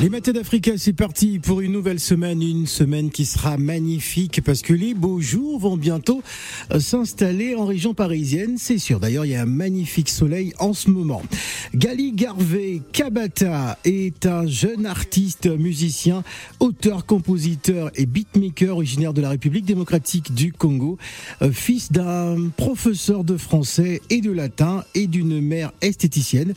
Les matins d'Africa, c'est parti pour une nouvelle semaine, une semaine qui sera magnifique parce que les beaux jours vont bientôt euh, s'installer en région parisienne, c'est sûr. D'ailleurs, il y a un magnifique soleil en ce moment. Gali Garvey Kabata est un jeune artiste, musicien, auteur, compositeur et beatmaker originaire de la République démocratique du Congo, euh, fils d'un professeur de français et de latin et d'une mère esthéticienne.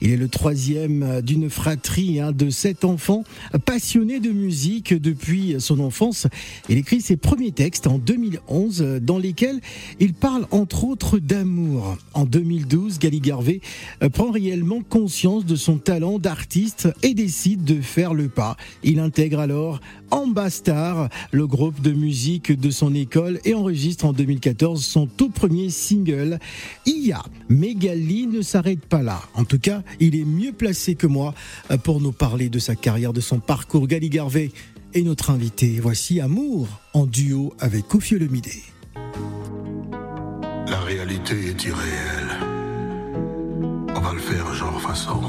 Il est le troisième d'une fratrie hein, de sept enfant passionné de musique depuis son enfance. Il écrit ses premiers textes en 2011 dans lesquels il parle entre autres d'amour. En 2012, Gali Garvey prend réellement conscience de son talent d'artiste et décide de faire le pas. Il intègre alors Ambastar, le groupe de musique de son école et enregistre en 2014 son tout premier single, Ia. Mais Gali ne s'arrête pas là. En tout cas, il est mieux placé que moi pour nous parler de sa carrière, de son parcours. Gali Garvey est notre invité. Voici Amour en duo avec Kofi Olomide. La réalité est irréelle. On va le faire genre façon.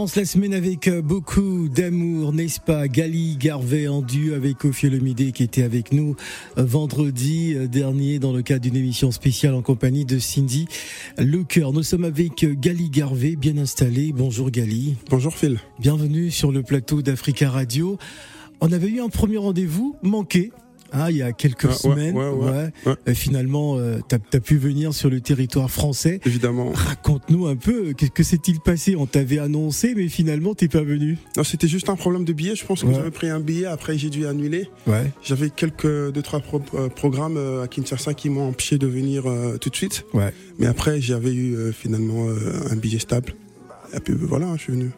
Commence la semaine avec euh, beaucoup d'amour, n'est-ce pas? Gali Garvey en duo avec Ophiolomide qui était avec nous euh, vendredi euh, dernier dans le cadre d'une émission spéciale en compagnie de Cindy Le Cœur. Nous sommes avec Gali Garvey, bien installé. Bonjour Gali. Bonjour Phil. Bienvenue sur le plateau d'Africa Radio. On avait eu un premier rendez-vous manqué ah, il y a quelques Ah, semaines. ouais, ouais, ouais. Et finalement, euh, t'as as pu venir sur le territoire français. Évidemment. Raconte-nous un peu, qu'est-ce que s'est-il passé? On t'avait annoncé, mais finalement, t'es pas venu. Non, c'était juste un problème de billet. Je pense que j'avais pris un billet. Après, j'ai dû annuler. Ouais, J'avais quelques deux trois pro- euh, programmes euh, à Kinshasa qui m'ont empêché de venir euh, tout de suite. ouais. Mais après, j'avais eu euh, finalement euh, un billet stable. Et puis voilà, je suis venu.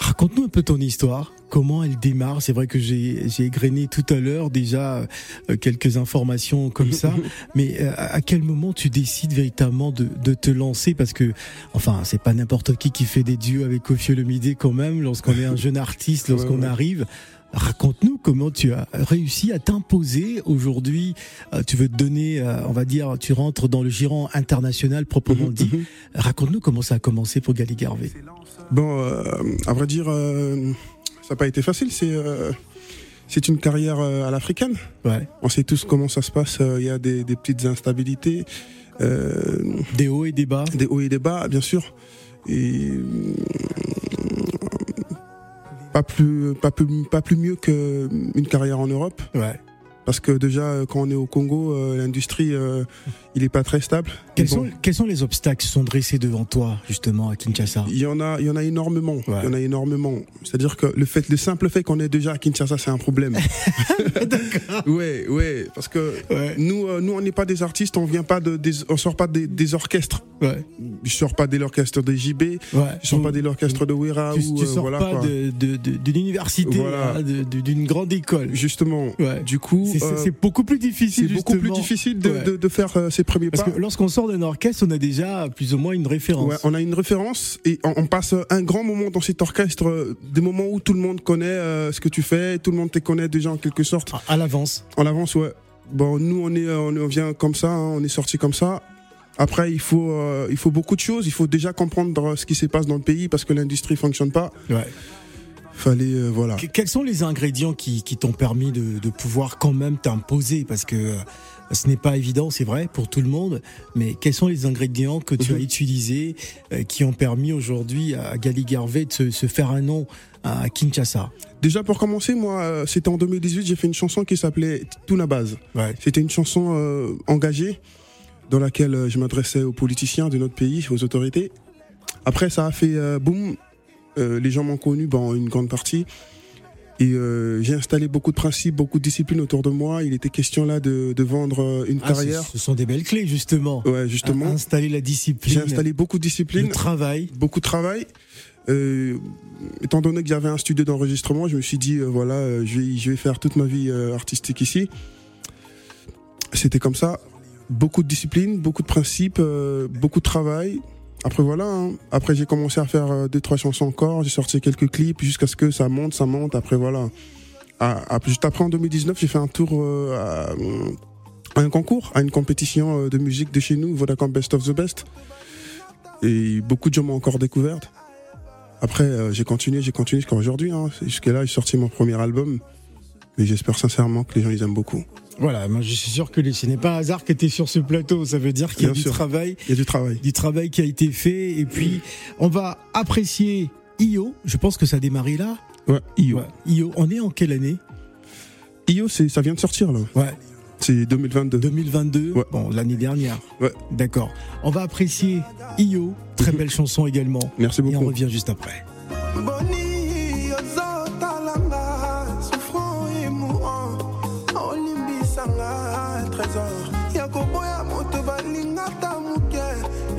Raconte-nous un peu ton histoire. Comment elle démarre? C'est vrai que j'ai j'ai égrené tout à l'heure déjà euh, quelques informations comme ça, mais euh, à quel moment tu décides véritablement de, de te lancer? Parce que, enfin, c'est pas n'importe qui qui fait des duos avec Kofi Olomide quand même. Lorsqu'on est un jeune artiste, lorsqu'on Ouais, ouais. arrive, raconte-nous comment tu as réussi à t'imposer aujourd'hui. Euh, tu veux te donner, euh, on va dire, tu rentres dans le giron international proprement dit. Mhm. Raconte-nous comment ça a commencé pour Gali Garvey. Bon, euh, à vrai dire, euh, ça n'a pas été facile. C'est euh, c'est une carrière à l'africaine. Ouais. On sait tous comment ça se passe. Il y a des, des petites instabilités. Euh, Des hauts et des bas. des hauts et des bas, bien sûr. Et euh, pas plus, pas plus, pas plus mieux qu'une carrière en Europe, Ouais. parce que déjà euh, quand on est au Congo, euh, l'industrie, euh, il est pas très stable. Quels, Bon, sont, quels sont les obstacles qui sont dressés devant toi, justement, à Kinshasa? Il y en a, il y en a énormément. Ouais. Il y en a énormément. C'est-à-dire que le fait, le simple fait qu'on est déjà à Kinshasa, c'est un problème. ouais, ouais, parce que Ouais. nous, euh, nous, on n'est pas des artistes, on vient pas de, des, on sort pas des, des orchestres. Ouais. Je sors pas de l'orchestre de JB, ouais. je sors pas de l'orchestre de Wera Tu, ou tu euh, sors voilà pas quoi. de, d'une université, Voilà. hein, d'une grande école. Justement. Du coup, C'est, euh, c'est beaucoup plus difficile. c'est beaucoup plus difficile de, Ouais. de, de faire euh, ses premiers Parce pas. que lorsqu'on sort d'un orchestre, on a déjà plus ou moins une référence. Ouais, on a une référence et on, on passe un grand moment dans cet orchestre, euh, des moments où tout le monde connaît euh, ce que tu fais, tout le monde te connaît déjà en quelque sorte. À, à l'avance. En avance, ouais. Bon, nous, on est, euh, on, vient comme ça, hein, on est sorti comme ça. Après, il faut, euh, il faut beaucoup de choses. Il faut déjà comprendre ce qui se passe dans le pays parce que l'industrie fonctionne pas. Ouais. Fallait, euh, voilà. Que- Quels sont les ingrédients qui, qui t'ont permis de, de pouvoir quand même t'imposer? Parce que ce n'est pas évident, c'est vrai, pour tout le monde. Mais quels sont les ingrédients que tu Mhm. as utilisés euh, qui ont permis aujourd'hui à Gali Garvey de se, se faire un nom à Kinshasa? Déjà, pour commencer, moi, euh, c'était en 2018, j'ai fait une chanson qui s'appelait Tuna Base. Ouais. C'était une chanson euh, engagée dans laquelle je m'adressais aux politiciens de notre pays, aux autorités. Après, ça a fait euh, boum. Euh, les gens m'ont connu, bon, une grande partie. Et euh, j'ai installé beaucoup de principes, beaucoup de disciplines autour de moi. Il était question là de, de vendre euh, une Ah, carrière. ce sont des belles clés, justement. Ouais, justement. Installer la discipline, J'ai installé beaucoup de le disciplines, travail. beaucoup de travail. Euh, étant donné que j'avais un studio d'enregistrement, je me suis dit, euh, voilà, je, vais, je vais faire toute ma vie artistique ici. C'était comme ça. Beaucoup de discipline, beaucoup de principes, beaucoup de travail. Après voilà, hein. après j'ai commencé à faire euh, deux trois chansons encore, j'ai sorti quelques clips jusqu'à ce que ça monte, ça monte. Après voilà, juste après en 2019, j'ai fait un tour euh, à, un concours, à une compétition euh, de musique de chez nous, Vodacom Best of the Best. Et beaucoup de gens m'ont encore découverte. Après, j'ai continué, j'ai continué jusqu'à aujourd'hui. Hein. Jusqu'à là, j'ai sorti mon premier album. Et j'espère sincèrement que les gens ils aiment beaucoup. Voilà, moi je suis sûr que ce n'est pas un hasard que tu es sur ce plateau. Ça veut dire qu'il y a Bien du sûr. travail, Il y a du travail. du travail qui a été fait. Et puis, on va apprécier IO. Je pense que ça a démarré là. Ouais, IO. Ouais. IO, on est en quelle année? IO, c'est, ça vient de sortir là. Ouais, C'est 2022. 2022. Ouais. Bon, l'année dernière. Ouais. D'accord. On va apprécier IO. Très belle chanson également. Merci Et on beaucoup. revient juste après. boni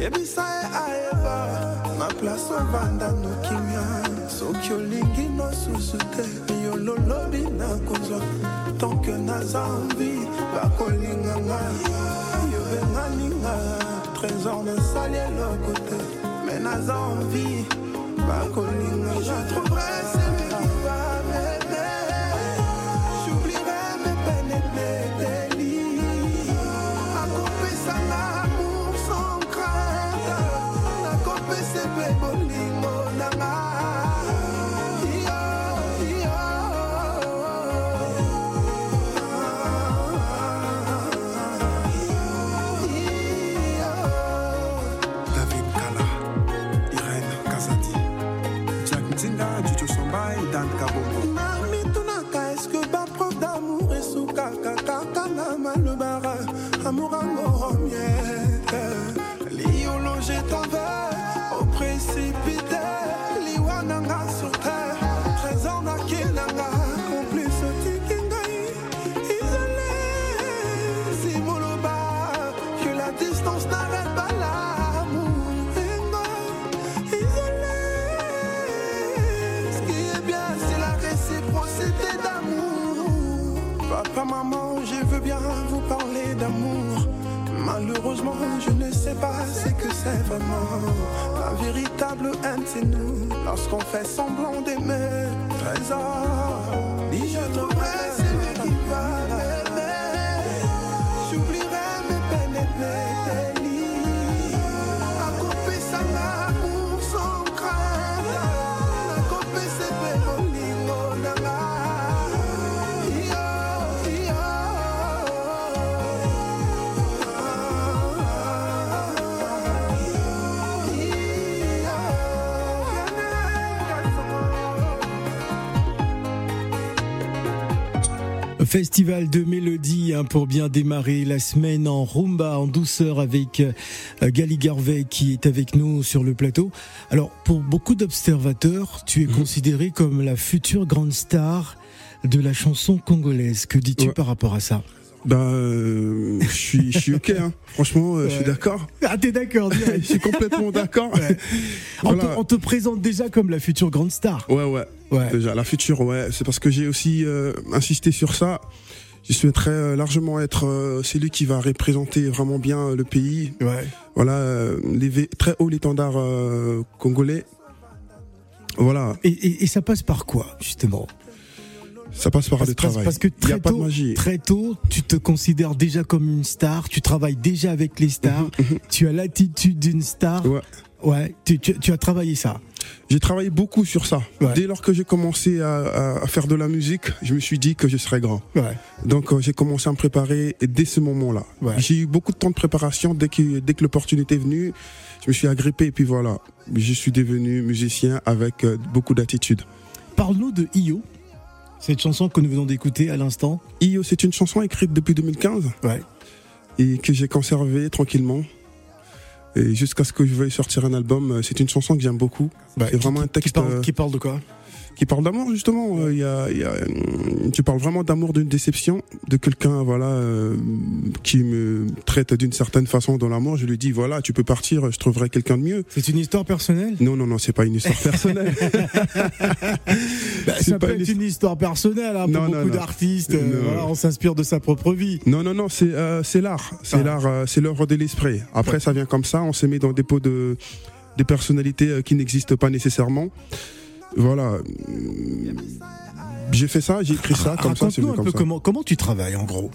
yebisa ye ayeba na place ovanda nokimia soki olingi nosusu te yo lolobi nakozwa tonke naza mbi bakolinganga yo benganinga trésor nasali eloko te me naza envie bakolinga amour yango miete liologe t'envers je ne sais pas ce que c'est vraiment. La véritable haine, c'est nous. Lorsqu'on fait semblant d'aimer, trésor. Festival de mélodie hein, pour bien démarrer la semaine en rumba, en douceur avec euh, Gali Garvey qui est avec nous sur le plateau. Alors pour beaucoup d'observateurs, tu es Mhm. considéré comme la future grande star de la chanson congolaise. Que dis-tu Ouais. par rapport à ça? Bah, euh, je suis, je suis ok, hein. Franchement, euh, je suis d'accord. Ah t'es d'accord Je suis complètement d'accord. Ouais. on, Voilà. te, on te présente déjà comme la future grande star. Ouais, ouais. Ouais. Déjà, la future, ouais. C'est parce que j'ai aussi euh, insisté sur ça. Je souhaiterais euh, largement être euh, celui qui va représenter vraiment bien le pays. Ouais. Voilà, lever très haut l'étendard euh, congolais. Voilà, Et, et- et ça passe par quoi justement? Ça passe par parce, le travail. parce que très a pas de tôt, magie. très tôt, tu te considères déjà comme une star, tu travailles déjà avec les stars, tu as l'attitude d'une star. Ouais. Ouais, tu, tu- tu as travaillé ça. J'ai travaillé beaucoup sur ça. Ouais. Dès lors que j'ai commencé à, faire de la musique, je me suis dit que je serais grand. Ouais. Donc euh, j'ai commencé à me préparer dès ce moment-là. Ouais. J'ai eu beaucoup de temps de préparation dès que, dès que l'opportunité est venue. Je me suis agrippé et puis voilà. Je suis devenu musicien avec euh, beaucoup d'attitude. Parle-nous de Io, cette chanson que nous venons d'écouter à l'instant. Io, c'est une chanson écrite depuis 2015 Ouais. et que j'ai conservée tranquillement. Et jusqu'à ce que je veuille sortir un album, euh, c'est une chanson que j'aime beaucoup. C'est vraiment un Qui texte parle, euh, qui parle de quoi? Qui parle d'amour justement. Euh, Il y a, il y a, euh, tu parles vraiment d'amour, d'une déception, de quelqu'un voilà euh, qui me traite d'une certaine façon dans l'amour. Je lui dis voilà, tu peux partir, je trouverai quelqu'un de mieux. C'est une histoire personnelle? Non non non, c'est pas une histoire personnelle. Bah, C'est Ça peut une être une histoire personnelle hein, pour Non, beaucoup d'artistes. euh, voilà, on s'inspire de sa propre vie. non non non, c'est c'est l'art, c'est Ah. l'art, c'est l'œuvre de l'esprit. Après ça vient comme ça, on se met dans des pots de des personnalités qui n'existent pas nécessairement. Voilà. J'ai fait ça, j'ai écrit ça comme ça, c'est un comme peu ça. comment, comment tu travailles en gros.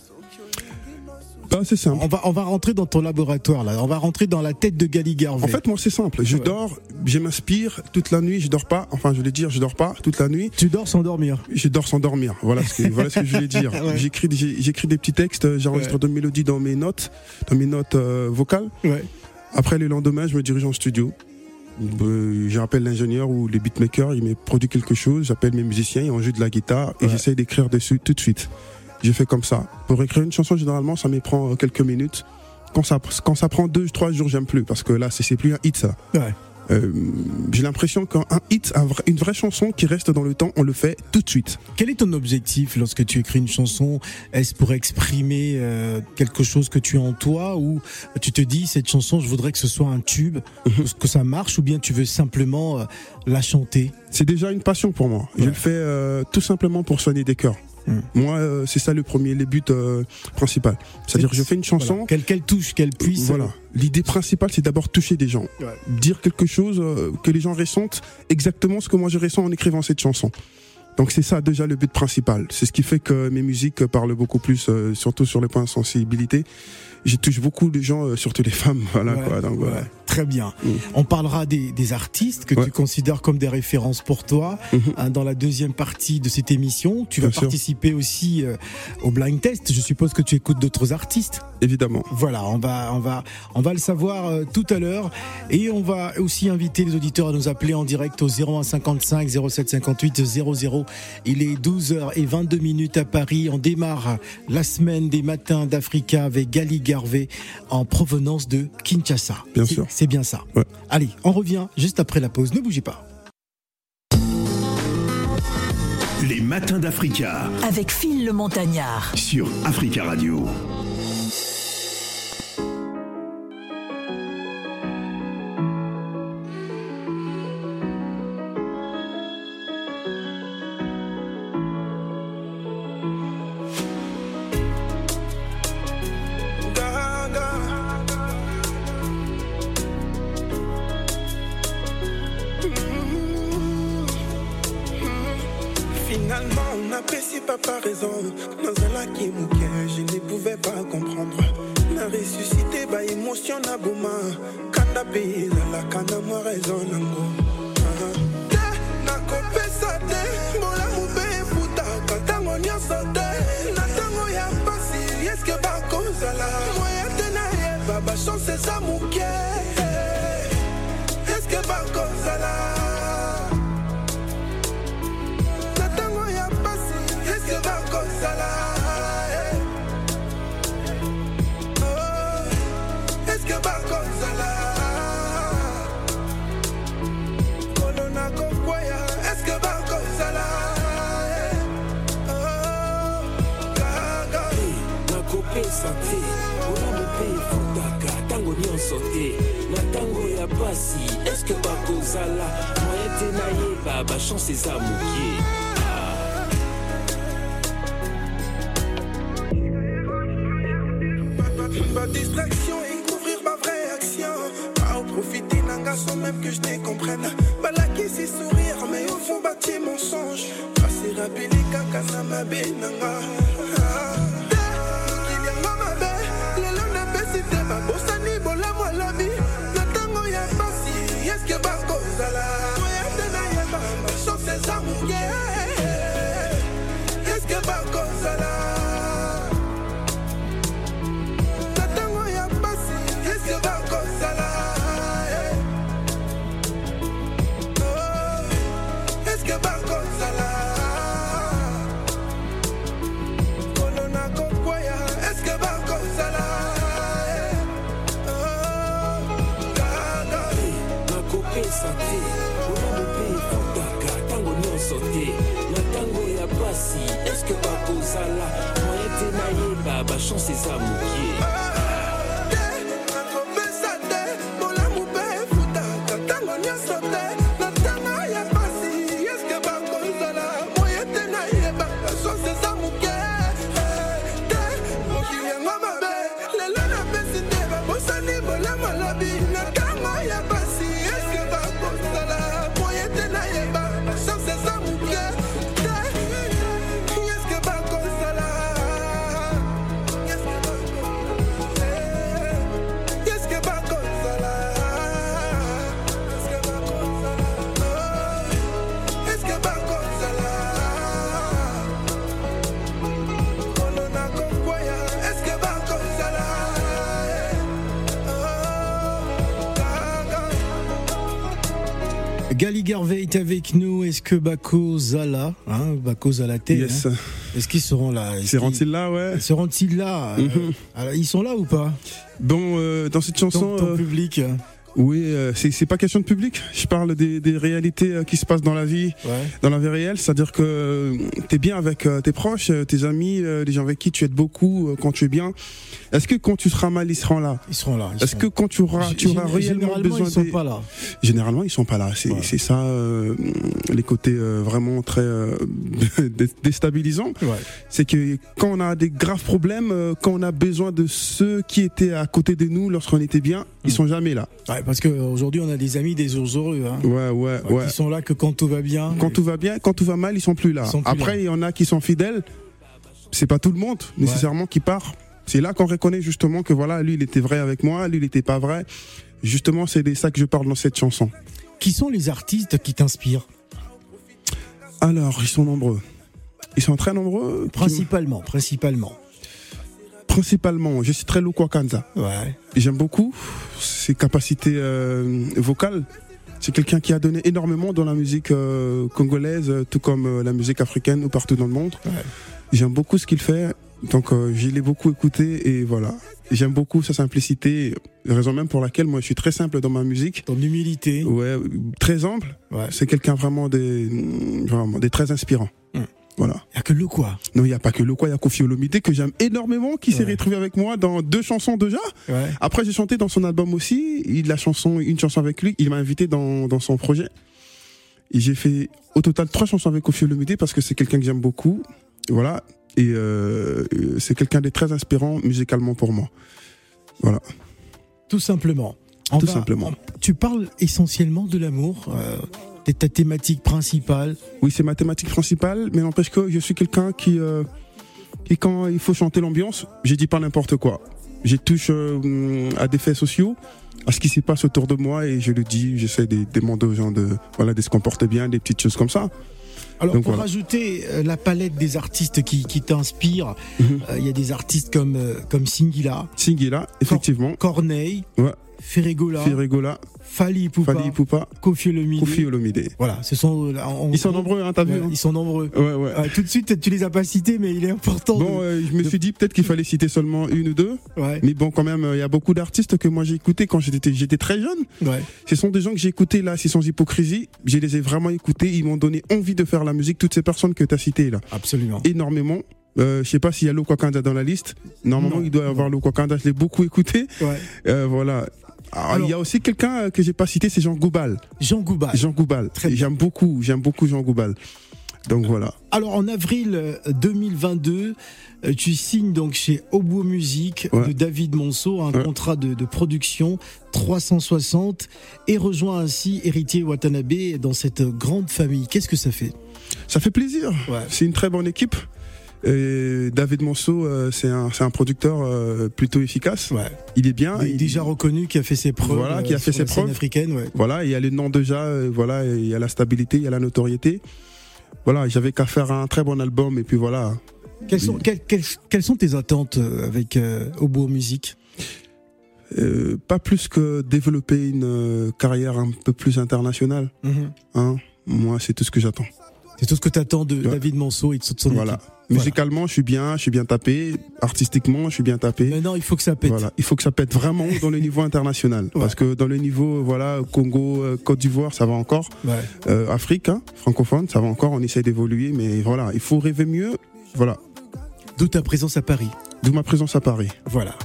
Bah, c'est simple. On va, on va rentrer dans ton laboratoire là. On va rentrer dans la tête de Gali Garvey. En fait, moi, c'est simple. Je Ouais. dors, je m'inspire toute la nuit, je dors pas. Enfin, je voulais dire, je dors pas toute la nuit. tu dors sans dormir. Je dors sans dormir. Voilà ce que, voilà ce que je voulais dire. Ouais. J'écris, j'écris des petits textes, j'enregistre Ouais. de mélodies dans mes notes, dans mes notes euh, vocales. Après, le lendemain, je me dirige en studio. J'appelle l'ingénieur ou le beatmaker, il me produit quelque chose. J'appelle mes musiciens, ils ont joué de la guitare et Ouais. j'essaye d'écrire dessus tout de suite. Je fais comme ça. Pour écrire une chanson, généralement, ça me prend quelques minutes. Quand ça, quand ça prend deux, trois jours, j'aime plus parce que là, c'est c'est plus un hit, ça. Ouais. Euh, J'ai l'impression qu'un un hit, un une vraie chanson qui reste dans le temps, on le fait tout de suite. Quel est ton objectif lorsque tu écris une chanson? Est-ce pour exprimer euh, quelque chose que tu as en toi ou tu te dis cette chanson, je voudrais que ce soit un tube, Mhm. que ça marche ou bien tu veux simplement euh, la chanter? C'est déjà une passion pour moi. Je le fais tout simplement pour soigner des cœurs. Mm. Moi, euh, c'est ça le premier, le but euh, principal. C'est-à-dire, je fais une chanson. Voilà. Qu'elle qu'elle touche, qu'elle puisse. Voilà. L'idée principale, c'est d'abord toucher des gens. Ouais. Dire quelque chose euh, que les gens ressentent exactement ce que moi je ressens en écrivant cette chanson. Donc c'est ça déjà le but principal. C'est ce qui fait que mes musiques parlent beaucoup plus, euh, surtout sur les points de sensibilité. Je touche beaucoup de gens, euh, surtout les femmes. Voilà Ouais, quoi. Donc, ouais, voilà. Très bien. Mm. On parlera des, des artistes que Ouais. tu considères comme des références pour toi Mhm. hein, dans la deuxième partie de cette émission. Tu vas Bien sûr. participer aussi euh, au blind test. Je suppose que tu écoutes d'autres artistes. Évidemment. Voilà, on va, on va, on va le savoir euh, tout à l'heure. Et on va aussi inviter les auditeurs à nous appeler en direct au 0155 0758 00. Il est 12h22 minutes à Paris. On démarre la semaine des matins d'Africa avec Gali Garvey en provenance de Kinshasa. Bien C'est- sûr. C'est bien ça. Ouais. Allez, on revient juste après la pause. Ne bougez pas. Les matins d'Africa avec Phil le Montagnard. sur Africa Radio. Nakopesa te Ma distraction et couvrir ma vraie action. Pas profiter d'un garçon même que je ne comprenne. Balaki si sourire, mais au fond bâti mensonge. Passer rappeler kaka mabe nayeba bachance eza mokie est avec nous. Est-ce que Bako Zala, hein, Bako Zalaté, Yes. hein, est-ce qu'ils seront là? Seront-ils là, ouais. Seront-ils là? Euh, alors, Ils sont là ou pas? Bon, euh, dans cette chanson, ton, ton euh, public oui, euh, c'est pas question de public. Je parle des, des réalités euh, qui se passent dans la vie, Ouais. dans la vie réelle. C'est-à-dire que euh, t'es bien avec tes proches, tes amis, les gens avec qui tu aides beaucoup quand tu es bien. Est-ce que quand tu seras mal, ils seront là? Ils seront là. Est-ce que quand tu auras, tu auras réellement besoin ils sont des- pas là. Généralement, ils sont pas là. C'est Ouais. ça, euh, les côtés euh, vraiment très euh, dé- déstabilisants. Ouais. C'est que quand on a des graves problèmes, euh, quand on a besoin de ceux qui étaient à côté de nous lorsqu'on était bien, ils Mm. sont jamais là. Ouais, parce qu'aujourd'hui, on a des amis des jours heureux. Hein, Ouais, ouais, Ouais, ouais. Qui sont là que quand tout va bien. Quand tout va bien, quand tout va mal, ils sont plus là. Ils sont plus Après, il y en a qui sont fidèles. C'est pas tout le monde nécessairement qui part. C'est là qu'on reconnaît justement que voilà, lui, il était vrai avec moi, lui, il était pas vrai. Justement, c'est de ça que je parle dans cette chanson. Qui sont les artistes qui t'inspirent? Alors, ils sont nombreux. Ils sont très nombreux. Principalement, principalement. Principalement, je citerai Luko Kanza. Ouais. J'aime beaucoup ses capacités euh, vocales. C'est quelqu'un qui a donné énormément dans la musique euh, congolaise, euh, tout comme euh, la musique africaine ou partout dans le monde. Ouais. J'aime beaucoup ce qu'il fait, donc je l'ai beaucoup écouté et voilà. J'aime beaucoup sa simplicité, raison même pour laquelle moi je suis très simple dans ma musique. Ton humilité. Ouais, très humble. Ouais. C'est quelqu'un vraiment des, vraiment des très inspirants. Voilà. Il y a que le quoi. Non, il n'y a pas que le quoi, il y a Kofi Olomide que j'aime énormément, qui s'est Ouais. retrouvé avec moi dans deux chansons déjà. Ouais. Après, j'ai chanté dans son album aussi. Il la chanson, une chanson avec lui. Il m'a invité dans, dans son projet. Et j'ai fait au total trois chansons avec Kofi Olomide parce que c'est quelqu'un que j'aime beaucoup. Voilà. Et euh, c'est quelqu'un de très inspirant musicalement pour moi. Voilà. Tout simplement. On Tout va- simplement. on- tu parles essentiellement de l'amour. Euh, ta thématique principale. Oui, c'est ma thématique principale, mais n'empêche que je suis quelqu'un qui, euh, qui, quand il faut chanter l'ambiance, je dis pas n'importe quoi. Je touche euh, à des faits sociaux, à ce qui se passe autour de moi, et je le dis, j'essaie de demander aux gens de, voilà, de se comporter bien, des petites choses comme ça. Alors Donc pour voilà. rajouter euh, la palette des artistes qui, qui t'inspirent, Mhm. euh, il y a des artistes comme, comme Singila, Singila, effectivement, Corneille, Ouais. Ferregola, Firigola, Fali Poupa, Fali Poupa, Kofi Olomide. Kofi Olomide. Voilà, ce sont. euh, en- Ils sont nombreux, hein, t'as vu hein Ils sont nombreux. Ouais, ouais. Euh, tout de suite, tu les as pas cités, mais il est important. Bon, de- euh, je me de- suis dit peut-être qu'il fallait citer seulement une ou deux, ouais, mais bon, quand même, euh, il y a beaucoup d'artistes que moi j'ai écoutés quand j'étais j'étais très jeune. ouais. Ce sont des gens que j'ai écoutés là, c'est sans hypocrisie. Je les ai vraiment écoutés. Ils m'ont donné envie de faire la musique. Toutes ces personnes que tu as citées là, Absolument. énormément. Euh, je sais pas s'il y a Loko Kanda dans la liste. Normalement, Non, il doit y avoir Loko Kanda. Je l'ai beaucoup écouté. Ouais. Euh, voilà. Alors, Alors- il y a aussi quelqu'un euh, que j'ai pas cité, c'est Jean Goubal. Jean Goubal. Jean Goubal. J'aime beaucoup, j'aime beaucoup Jean Goubal. Donc voilà. Alors en avril euh, 2022, euh, tu signes donc chez Oboe Music Ouais. de David Monceau un Ouais. contrat de, de production 360 et rejoint ainsi Héritier Watanabe dans cette grande famille. Qu'est-ce que ça fait? Ça fait plaisir. Ouais. C'est une très bonne équipe. Et David Monceau, euh, c'est un, un producteur euh, plutôt efficace. Ouais. Il est bien. Il est il- déjà reconnu, qui a fait ses preuves. Voilà, qui a euh, fait ses preuves. africaine. Ouais. Voilà, il y a le nom déjà, euh, voilà, il y a la stabilité, il y a la notoriété. Voilà, j'avais qu'à faire un très bon album et puis voilà. Quelles, sont, quelles, quelles- quelles sont tes attentes euh, avec euh, Oboe Music? Euh, pas plus que développer une euh, carrière un peu plus internationale. Mhm. Hein. Moi, c'est tout ce que j'attends. C'est tout ce que tu attends de Ouais. David Monceau et de son Voilà. équipe? Musicalement, je suis bien, je suis bien tapé. Artistiquement, je suis bien tapé. Maintenant, il faut que ça pète. Voilà, il faut que ça pète vraiment dans le niveau international. Ouais. Parce que dans le niveau, voilà, Congo, euh, Côte d'Ivoire, ça va encore. Ouais. Euh, Afrique, hein, francophone, ça va encore. On essaie d'évoluer, mais voilà, il faut rêver mieux. Voilà, D'où ta présence à Paris. d'où ma présence à Paris. Voilà.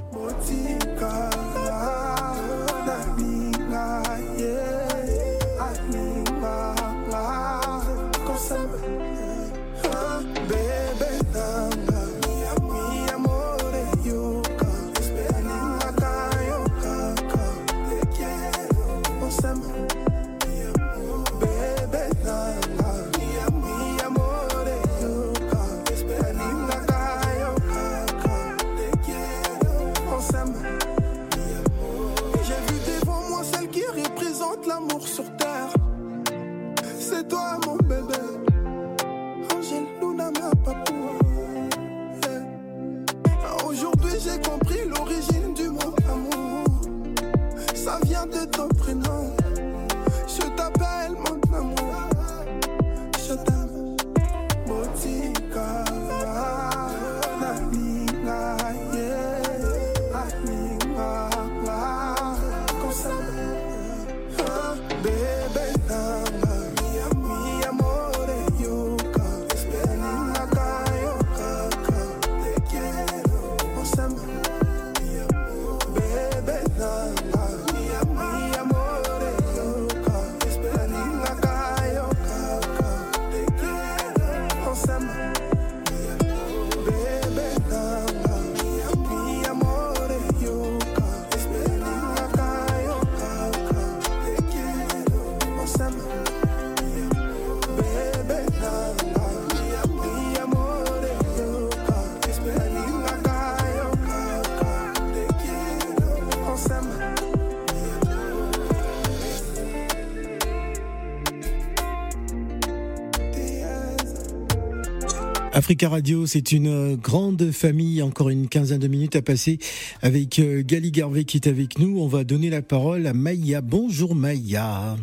Africa Radio, c'est une euh, grande famille, encore une quinzaine de minutes à passer avec euh, Gali Garvey qui est avec nous. On va donner la parole à Maya. Bonjour Maya.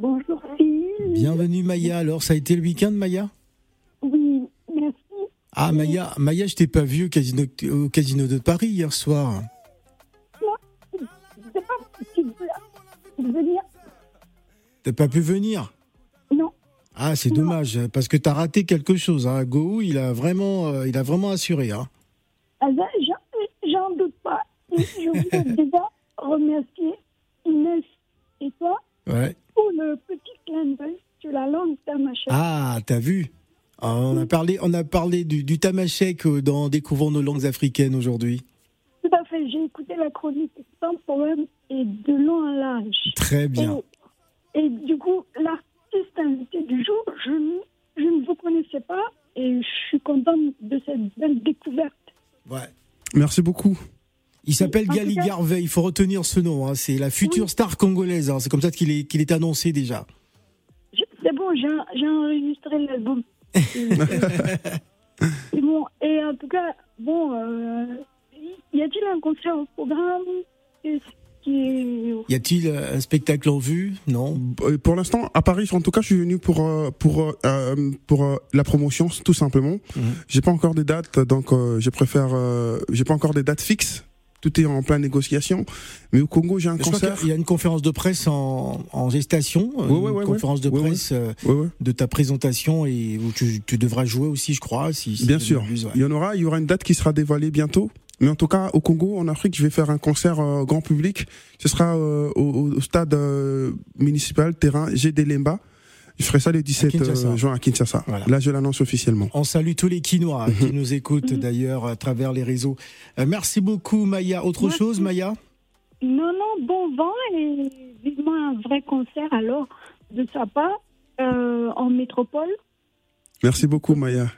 Bonjour Phil. Bienvenue Maya. Alors, ça a été le week-end Maya? Oui, merci. Ah Maya, Maya, je t'ai pas vu au casino, au casino de Paris hier soir. T'as pas pu venir? Ah, c'est dommage parce que t'as raté quelque chose. Hein. Go, il a vraiment, euh, il a vraiment assuré. Hein. Ah ben, j'en- doute pas. Je voudrais déjà remercier Inès et toi Ouais. pour le petit clin d'œil sur la langue tamashek. Ah, t'as vu? Ah, On a parlé, on a parlé du, du tamashek euh, dans Découvrons nos langues africaines aujourd'hui. Tout à fait, j'ai écouté la chronique sans problème et de long en large. Très bien. Et, et du coup, l'artiste invité du jour, je, ne- je ne vous connaissais pas et je suis contente de cette belle découverte. Ouais. Merci beaucoup. Il s'appelle Gali cas- Garvey, il faut retenir ce nom. hein. C'est la future Oui. star congolaise. hein. C'est comme ça qu'il est, qu'il est annoncé déjà. C'est bon, j'ai j'ai enregistré l'album. C'est bon. Et en tout cas, bon, euh, y a-t-il un concert au programme? Qui. Y a-t-il euh, un spectacle en vue? Non. Euh, Pour l'instant, à Paris, en tout cas, je suis venu pour euh, pour euh, pour la promotion, tout simplement. Mhm. J'ai pas encore des dates, donc euh, je préfère. euh, j'ai pas encore des dates fixes. Tout est en pleine négociation. Mais au Congo, j'ai un Je concert. qu'il y a une conférence de presse en, en gestation, ouais, une ouais, ouais. conférence de presse de ta présentation et où tu, tu devras jouer aussi, je crois. Si, si Bien sûr. ouais. Il y en aura. Il y aura une date qui sera dévoilée bientôt. Mais en tout cas, au Congo, en Afrique, je vais faire un concert euh, grand public. Ce sera euh, au, stade euh, municipal terrain GD Lemba. Je ferai ça le 17 Kinshasa. euh, juin à Kinshasa. Voilà. Là, je l'annonce officiellement. On salue tous les Quinois Mhm. qui nous écoutent d'ailleurs à travers les réseaux. Euh, merci beaucoup Maya. Autre Merci. chose Maya? Non, non, bon vent et vivement un vrai concert alors de sa part euh, en métropole. Merci beaucoup, Maya.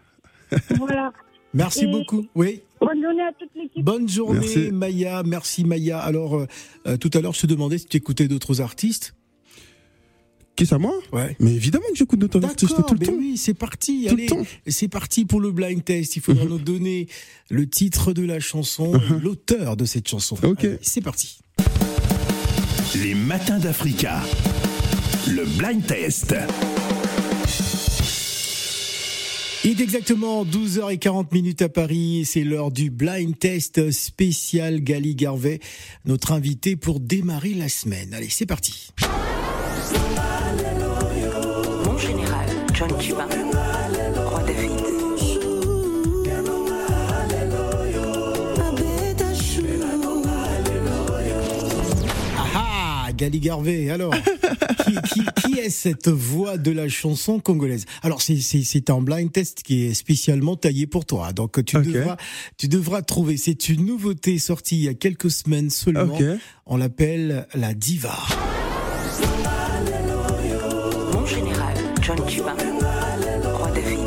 voilà. Merci Et- beaucoup. Oui. Bonne journée à toute l'équipe. Bonne journée Merci. Maya. Merci Maya. Alors euh, euh, tout à l'heure je te demandais si tu écoutais d'autres artistes. Qui ça, moi? Ouais. Mais évidemment que j'écoute d'autres artistes tout le temps. oui, c'est parti. Tout Allez, le temps. c'est parti pour le blind test. Il faudra Mhm. nous donner le titre de la chanson, et l'auteur de cette chanson. Ok. C'est parti. Les matins d'Africa. Le blind test. Il est exactement 12h40 minutes à Paris. C'est l'heure du blind test spécial Gali Garvey, notre invité pour démarrer la semaine. Allez, c'est parti. Gali Garvey. Alors, qui, qui- qui est cette voix de la chanson congolaise? Alors, c'est- un blind test qui est spécialement taillé pour toi. Donc, tu, devras, tu devras trouver. C'est une nouveauté sortie il y a quelques semaines seulement. On l'appelle la diva. Mon général, John Cuba. Roi David.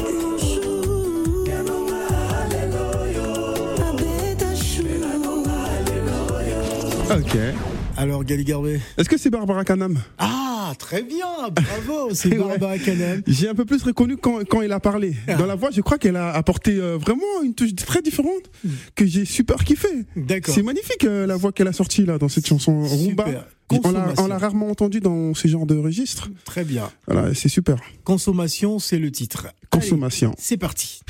Ok. Alors, Gali Garvey. Est-ce que c'est Barbara Kanam Ah, très bien, bravo, c'est Ouais. Barbara Canam. J'ai un peu plus reconnu quand, quand elle a parlé. Ah. Dans la voix, je crois qu'elle a apporté euh, vraiment une touche très différente que j'ai super kiffé. D'accord. C'est magnifique euh, la voix qu'elle a sortie là dans cette chanson Rumba. Super. On l'a, rarement entendu dans ce genre de registre. Très bien. Voilà, c'est super. Consommation, c'est le titre. Consommation. c'est parti.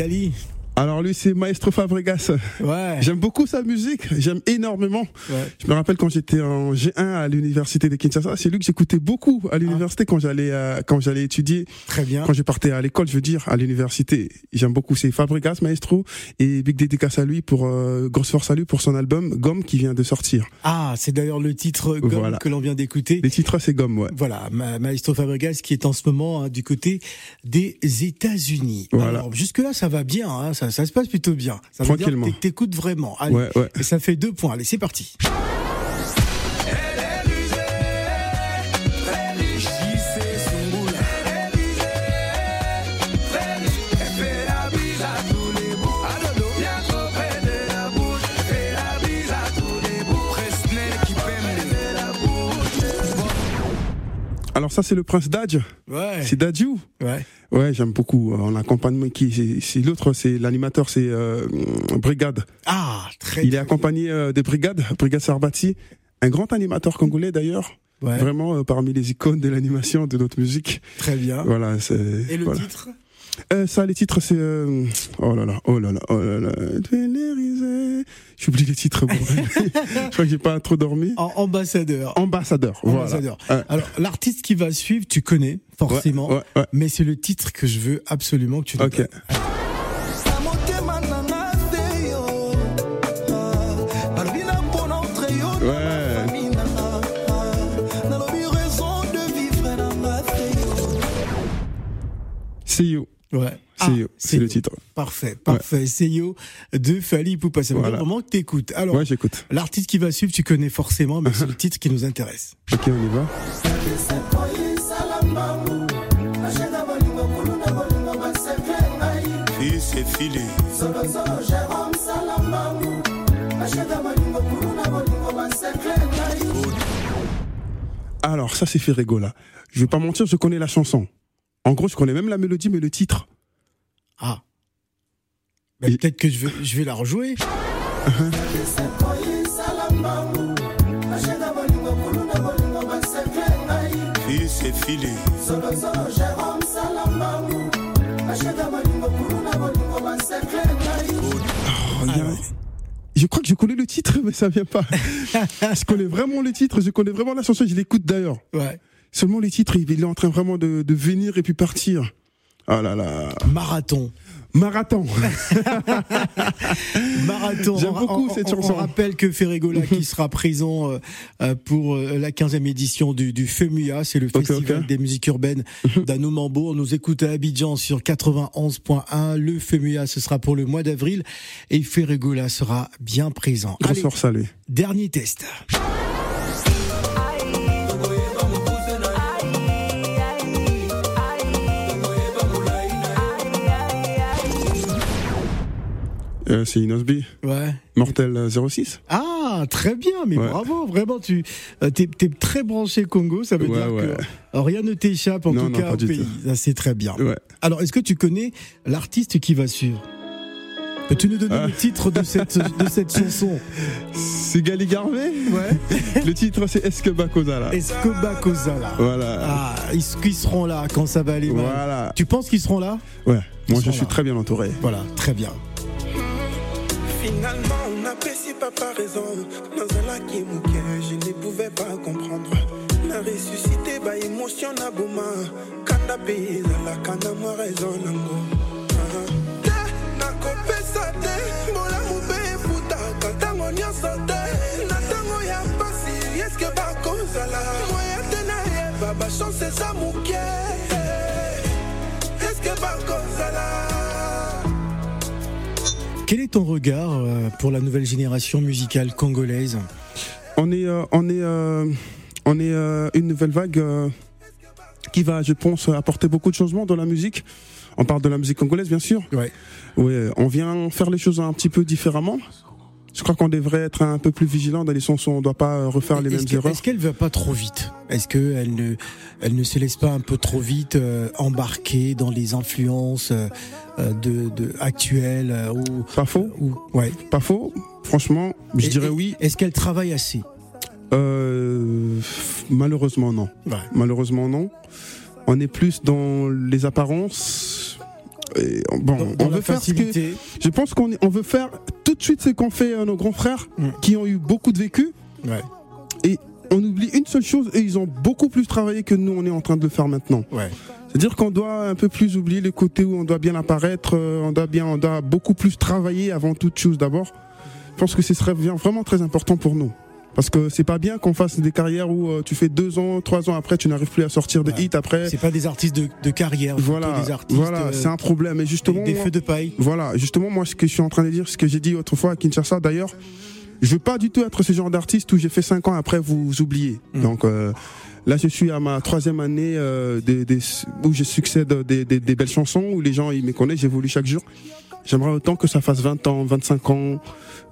Gali. Alors lui, c'est Maestro Fabregas. Ouais. J'aime beaucoup sa musique, j'aime énormément. Ouais. Je me rappelle quand j'étais en G1 à l'université de Kinshasa, c'est lui que j'écoutais beaucoup à l'université quand j'allais euh, quand j'allais étudier, Très bien. quand je partais à l'école, je veux dire à l'université. J'aime beaucoup c'est Fabregas Maestro et big dédicace à lui pour euh, grosse force à lui pour son album Gomme qui vient de sortir. Ah, c'est d'ailleurs le titre Gomme Voilà. que l'on vient d'écouter. Les titres c'est Gomme ouais. Voilà, Ma- Maestro Fabregas qui est en ce moment hein, du côté des États-Unis. Voilà. Alors, jusque-là, ça va bien, hein, ça, ça se passe plutôt bien. Ça veut dire Tranquillement. que t'écoutes vraiment. Allez, Ouais ouais. et ça fait deux points. Allez, c'est parti. Alors ça c'est le prince Dadj, Ouais. c'est Dadju. Ouais. Ouais, j'aime beaucoup. En accompagnement qui c'est- l'autre, c'est l'animateur, c'est euh, Brigade. Ah, très Il est accompagné euh, des Brigades, Brigade Sarbati, un grand animateur congolais d'ailleurs, Ouais. vraiment euh, parmi les icônes de l'animation de notre musique. Très bien. Voilà, Et le voilà. titre? Euh, ça, les titres, c'est euh, oh là là, oh là là, oh là là, Vénérisé. J'oublie les titres. Je crois que j'ai pas trop dormi. En ambassadeur. Ambassadeur. Voilà. Ambassadeur. Ouais. Alors, l'artiste qui va suivre, tu connais, forcément. Ouais, ouais, ouais. Mais c'est le titre que je veux absolument que tu Ok. C'est You. Ouais. C'est Ah. C'est le titre. Parfait, parfait. C'est Yo de Fali Poupa. Ça Voilà. vraiment que t'écoutes. Alors, Ouais, j'écoute. l'artiste qui va suivre, tu connais forcément, mais c'est le titre qui nous intéresse. Ok, on y va. Alors, ça, c'est Ferrego, là. Je vais pas mentir, je connais la chanson. En gros, je connais même la mélodie, mais le titre. Ah. Et- Peut-être que je vais, je vais la rejouer. Oh, il y a- Je crois que je connais le titre, mais ça vient pas. je connais vraiment le titre, je connais vraiment la chanson, je l'écoute d'ailleurs. Ouais. Seulement les titres, il est en train vraiment de, de venir et puis partir. Ah là là. Marathon. Marathon. Marathon. J'aime beaucoup on- cette on- chanson. On rappelle que Ferregola qui sera présent euh, euh, pour euh, la 15e édition du, du FEMUA, c'est le Festival des musiques urbaines d'Anoumambo. On nous écoute à Abidjan sur 91.1. Le FEMUA, ce sera pour le mois d'avril et Ferregola sera bien présent. Allez, à lui. dernier test. Euh, c'est Inosby. Ouais. Mortel euh, 06. Ah, très bien, mais Ouais. bravo, vraiment, tu euh, t'es, t'es très branché Congo, ça veut Ouais, dire ouais. que euh, rien ne t'échappe en Non, tout non, cas au pays. c'est très bien. Ouais. Alors, est-ce que tu connais l'artiste qui va suivre? Peux-tu nous donner Ah. le titre de cette, de cette chanson C'est Gali Garvey. Ouais. Le titre, c'est Escoba Kozala. Escoba Kozala. Voilà. Ah, ils, seront là quand ça va aller mal. Voilà. Tu penses qu'ils seront là? Ouais. Ils Moi, je suis très bien entouré. Voilà, très bien. Finalement, on n'apprécie pas par raison. nazalaki moke je ne pouvais pas comprendre. Na ressuscité ba émotion na boma kanda mpe ezalaka na mwa raison nango. Ah. te nakopesa te bolamu mpe efutaka ntango nyonso te na ntango ya mpasi eske bakozala moya te nayeba bachance eza moke eske bakozala Quel est ton regard euh, pour la nouvelle génération musicale congolaise? On est, euh, on est, euh, on est euh, une nouvelle vague euh, qui va, je pense, apporter beaucoup de changements dans la musique. On parle de la musique congolaise, bien sûr. Ouais. Ouais, on vient faire les choses un petit peu différemment. Je crois qu'on devrait être un peu plus vigilant dans les chansons. On ne doit pas refaire les mêmes que- erreurs. Est-ce qu'elle va pas trop vite? Est-ce qu'elle ne, elle ne se laisse pas un peu trop vite euh, embarquer dans les influences euh, de, de actuelles euh, ou, Pas faux ou ouais Pas faux Franchement, je dirais oui. Est-ce qu'elle travaille assez? Malheureusement, non. Ouais. Malheureusement, non. On est plus dans les apparences. Et, bon, Dans, on dans veut faire ce que. Je pense qu'on on veut faire tout de suite ce qu'ont fait euh, nos grands frères, Mm. qui ont eu beaucoup de vécu. Ouais. Et on oublie une seule chose, et ils ont beaucoup plus travaillé que nous, on est en train de le faire maintenant. Ouais. C'est-à-dire qu'on doit un peu plus oublier le côté où on doit bien apparaître, euh, on doit bien, on doit beaucoup plus travailler avant toute chose d'abord. Je pense que ce serait vraiment très important pour nous. Parce que c'est pas bien qu'on fasse des carrières où euh, tu fais deux ans, trois ans après, tu n'arrives plus à sortir de Ouais. hits après. C'est pas des artistes de, de carrière, Voilà, des artistes voilà, euh, c'est un problème. Et justement, des moi- feux de paille. voilà, justement, moi, ce que je suis en train de dire, ce que j'ai dit autrefois à Kinshasa, d'ailleurs, je veux pas du tout être ce genre d'artiste où j'ai fait cinq ans après vous, oubliez. Mm. Donc euh, là, je suis à ma troisième année euh, des, des- où je succède des, des, des belles chansons où les gens ils me connaissent, j'évolue chaque jour. J'aimerais autant que ça fasse 20 ans, 25 ans.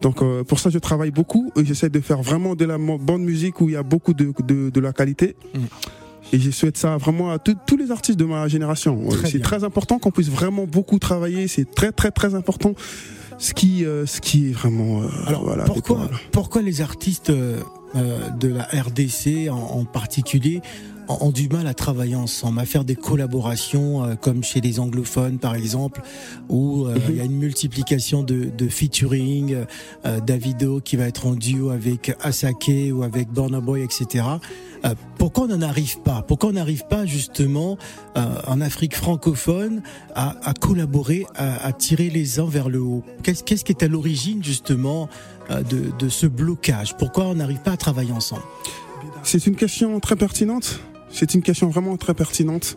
Donc euh, pour ça, je travaille beaucoup et j'essaie de faire vraiment de la bonne musique où il y a beaucoup de, de, de la qualité. Mm. Et je souhaite ça vraiment à tous- tous les artistes de ma génération. Euh, C'est très important qu'on puisse vraiment beaucoup travailler. C'est très très très important. Ce qui, euh, ce qui est vraiment. euh, Alors voilà, pourquoi, pourquoi les artistes euh, de la RDC en, en particulier ont, du mal à travailler ensemble, à faire des collaborations euh, comme chez les anglophones par exemple, où euh, il y a une multiplication de, de featuring, euh, euh, Davido qui va être en duo avec Asake ou avec Burna Boy, etc. Euh, pourquoi on n'en arrive pas? Pourquoi on n'arrive pas justement en Afrique francophone à, à collaborer, à, à tirer les uns vers le haut? Qu'est-ce qui est à l'origine justement de, de ce blocage? Pourquoi on n'arrive pas à travailler ensemble? C'est une question très pertinente. C'est une question vraiment très pertinente.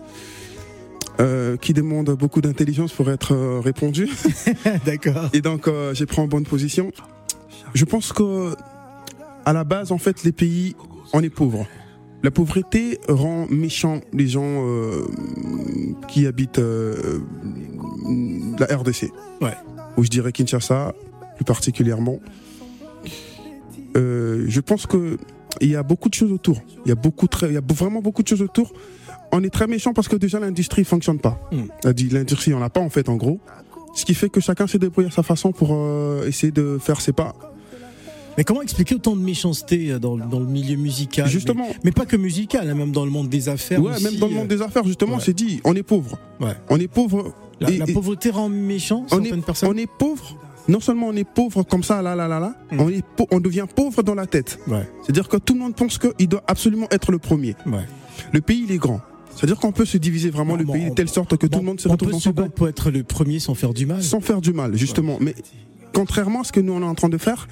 euh, qui demande beaucoup d'intelligence pour être euh, répondue. D'accord. Et donc, euh, j'ai pris en bonne position. Je pense que, à la base, en fait, les pays, on est pauvres. La pauvreté rend méchants les gens euh, qui habitent la RDC. Ouais. Ou je dirais Kinshasa, plus particulièrement. Je pense que il y a beaucoup de choses autour. Il y a beaucoup, très, il y a vraiment beaucoup de choses autour. On est très méchant parce que déjà l'industrie fonctionne pas. Mm. Dit L'industrie, on l'a pas en fait, en gros. Ce qui fait que chacun s'est débrouillé à sa façon pour euh, essayer de faire ses pas. Mais comment expliquer autant de méchanceté euh, dans, dans le milieu musical? Justement. mais, mais pas que musical, hein, même dans le monde des affaires. Ouais, aussi, même dans le euh, monde des affaires, justement, ouais. c'est dit, on est pauvre. Ouais. On est pauvre. La, et- la et pauvreté rend méchant on certaines est, personnes? on est pauvre. Non seulement on est pauvre comme ça, là, là, là, là, Mm. on, est on devient pauvre dans la tête. Ouais, C'est-à-dire que tout le monde pense qu'il doit absolument être le premier. ouais. Le pays, il est grand. C'est-à-dire qu'on peut se diviser vraiment Non, le bon, pays de on- telle sorte que tout le monde se on retrouve peut dans se battre pour être le premier sans faire du mal. sans faire du mal, justement. Mais contrairement à ce que nous on est en train de faire,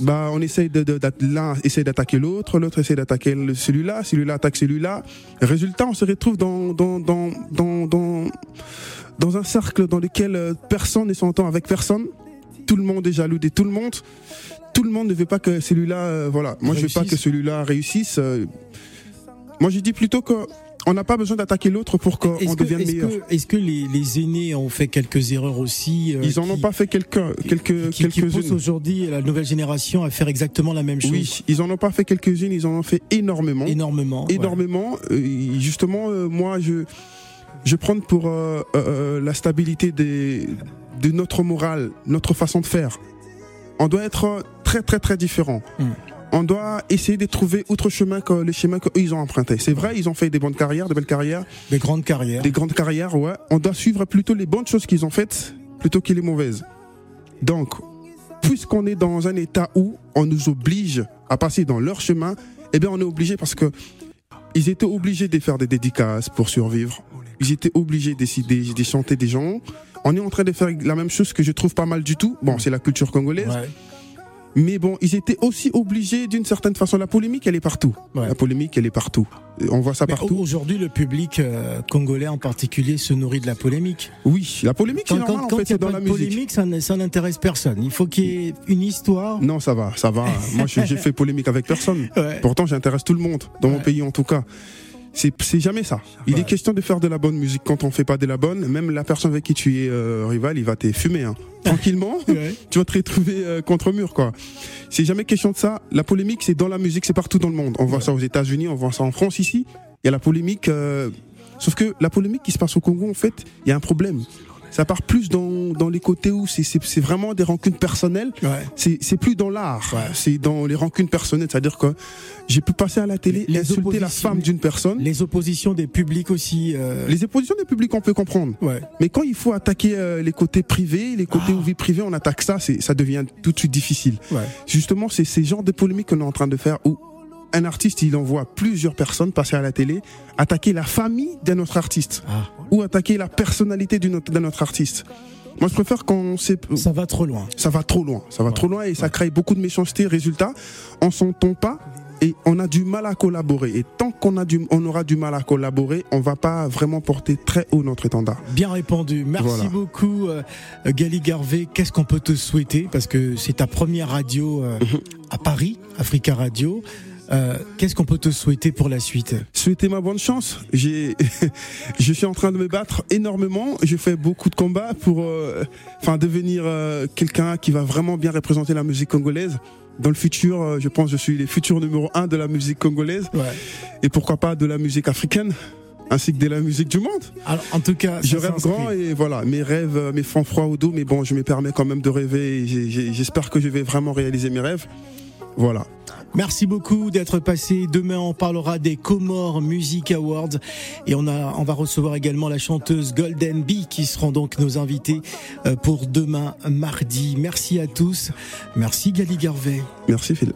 bah on essaye de, de- l'un essaie d'attaquer l'autre, l'autre essaie d'attaquer celui-là, celui-là attaque celui-là. Résultat, on se retrouve dans dans dans dans dans, dans un cercle dans lequel euh, personne ne s'entend avec personne. Tout le monde est jaloux de tout le monde. Tout le monde ne veut pas que celui-là, euh, voilà. Moi, je veux pas Réussisse. que celui-là réussisse. euh. Moi, je dis plutôt que on n'a pas besoin d'attaquer l'autre pour qu'on devienne est-ce meilleur. est-ce que les, les aînés ont fait quelques erreurs aussi euh, Ils en ont pas fait quelques quelques qui, qui quelques-unes. aujourd'hui la nouvelle génération à faire exactement la même chose Oui, ils en ont pas fait quelques-unes, ils en ont fait énormément. énormément. ouais. énormément. Euh, justement, euh, moi, je, je prends pour euh, euh, la stabilité des, de notre morale, notre façon de faire. On doit être très, très, très différent. Mm. On doit essayer de trouver autre chemin que les chemins qu'eux, ils ont empruntés. C'est vrai, ils ont fait des bonnes carrières, de belles carrières, Des grandes carrières. des grandes carrières, ouais. On doit suivre plutôt les bonnes choses qu'ils ont faites plutôt que les mauvaises. Donc, puisqu'on est dans un état où on nous oblige à passer dans leur chemin, eh bien, on est obligé parce que ils étaient obligés de faire des dédicaces pour survivre. Ils étaient obligés de, de, chanter des gens. On est en train de faire la même chose que je trouve pas mal du tout. Bon, c'est la culture congolaise. Ouais. Mais bon, ils étaient aussi obligés d'une certaine façon. La polémique, elle est partout. Ouais. La polémique, elle est partout. On voit ça Mais partout. Aujourd'hui, le public euh, congolais en particulier se nourrit de la polémique. Oui, la polémique, c'est normal, quand, en fait, c'est dans pas la de musique. polémique, ça, n'intéresse personne. Il faut qu'il y ait une histoire. Non, ça va, ça va. Moi, je- j'ai fait polémique avec personne. Ouais. Pourtant, j'intéresse tout le monde, dans mon pays en tout cas. C'est c'est jamais ça. Il Ouais. est question de faire de la bonne musique. Quand on fait pas de la bonne, même la personne avec qui tu es euh, rival, il va te fumer. Hein. Tranquillement, Ouais. tu vas te retrouver euh, contre mur. quoi. C'est jamais question de ça. La polémique, c'est dans la musique, c'est partout dans le monde. On voit Ouais. ça aux États-Unis, on voit ça en France ici. Il y a la polémique. euh, Sauf que la polémique qui se passe au Congo, en fait, il y a un problème. Ça part plus dans, dans les côtés où c'est- vraiment des rancunes personnelles Ouais. c'est c'est plus dans l'art, Ouais. c'est dans les rancunes personnelles. C'est-à-dire que j'ai pu passer à la télé Les et insulter la femme d'une personne. Les oppositions des publics aussi. euh, Les oppositions des publics, on peut comprendre. Ouais. Mais quand il faut attaquer euh, les côtés privés, les côtés Ah. où vie privée, on attaque ça, ça devient tout de suite difficile. Ouais. Justement, c'est ces genres de polémiques qu'on est en train de faire où un artiste, il envoie plusieurs personnes passer à la télé, attaquer la famille d'un autre artiste Ah, ou attaquer la personnalité d'une autre- d'un autre artiste. Moi, je préfère qu'on sait ça va trop loin. ça va trop loin. Ça va trop loin et ça crée beaucoup de méchanceté. Résultat, on s'entend pas et on a du mal à collaborer. Et tant qu'on a du, on aura du mal à collaborer, on va pas vraiment porter très haut notre étendard. Bien répondu. Merci Voilà. beaucoup, euh, Gali Garvey. Qu'est-ce qu'on peut te souhaiter? Parce que c'est ta première radio euh, Mhm. à Paris, Africa Radio. Euh, Qu'est-ce qu'on peut te souhaiter pour la suite? Souhaitez ma bonne chance. J'ai, je suis en train de me battre énormément. Je fais beaucoup de combats pour, euh, enfin, devenir euh, quelqu'un qui va vraiment bien représenter la musique congolaise. dans le futur, je pense que je suis le futur numéro un de la musique congolaise. Ouais. Et pourquoi pas de la musique africaine, ainsi que de la musique du monde. Alors, en tout cas, Je rêve grand et voilà, mes rêves euh, me font froid au dos, mais bon, je me permets quand même de rêver et j'espère que je vais vraiment réaliser mes rêves. Voilà. Merci beaucoup d'être passé. Demain, on parlera des Comores Music Awards et on a, on va recevoir également la chanteuse Golden Bee qui seront donc nos invités euh, pour demain mardi. Merci à tous. Merci Gali Garvey. Merci Phil.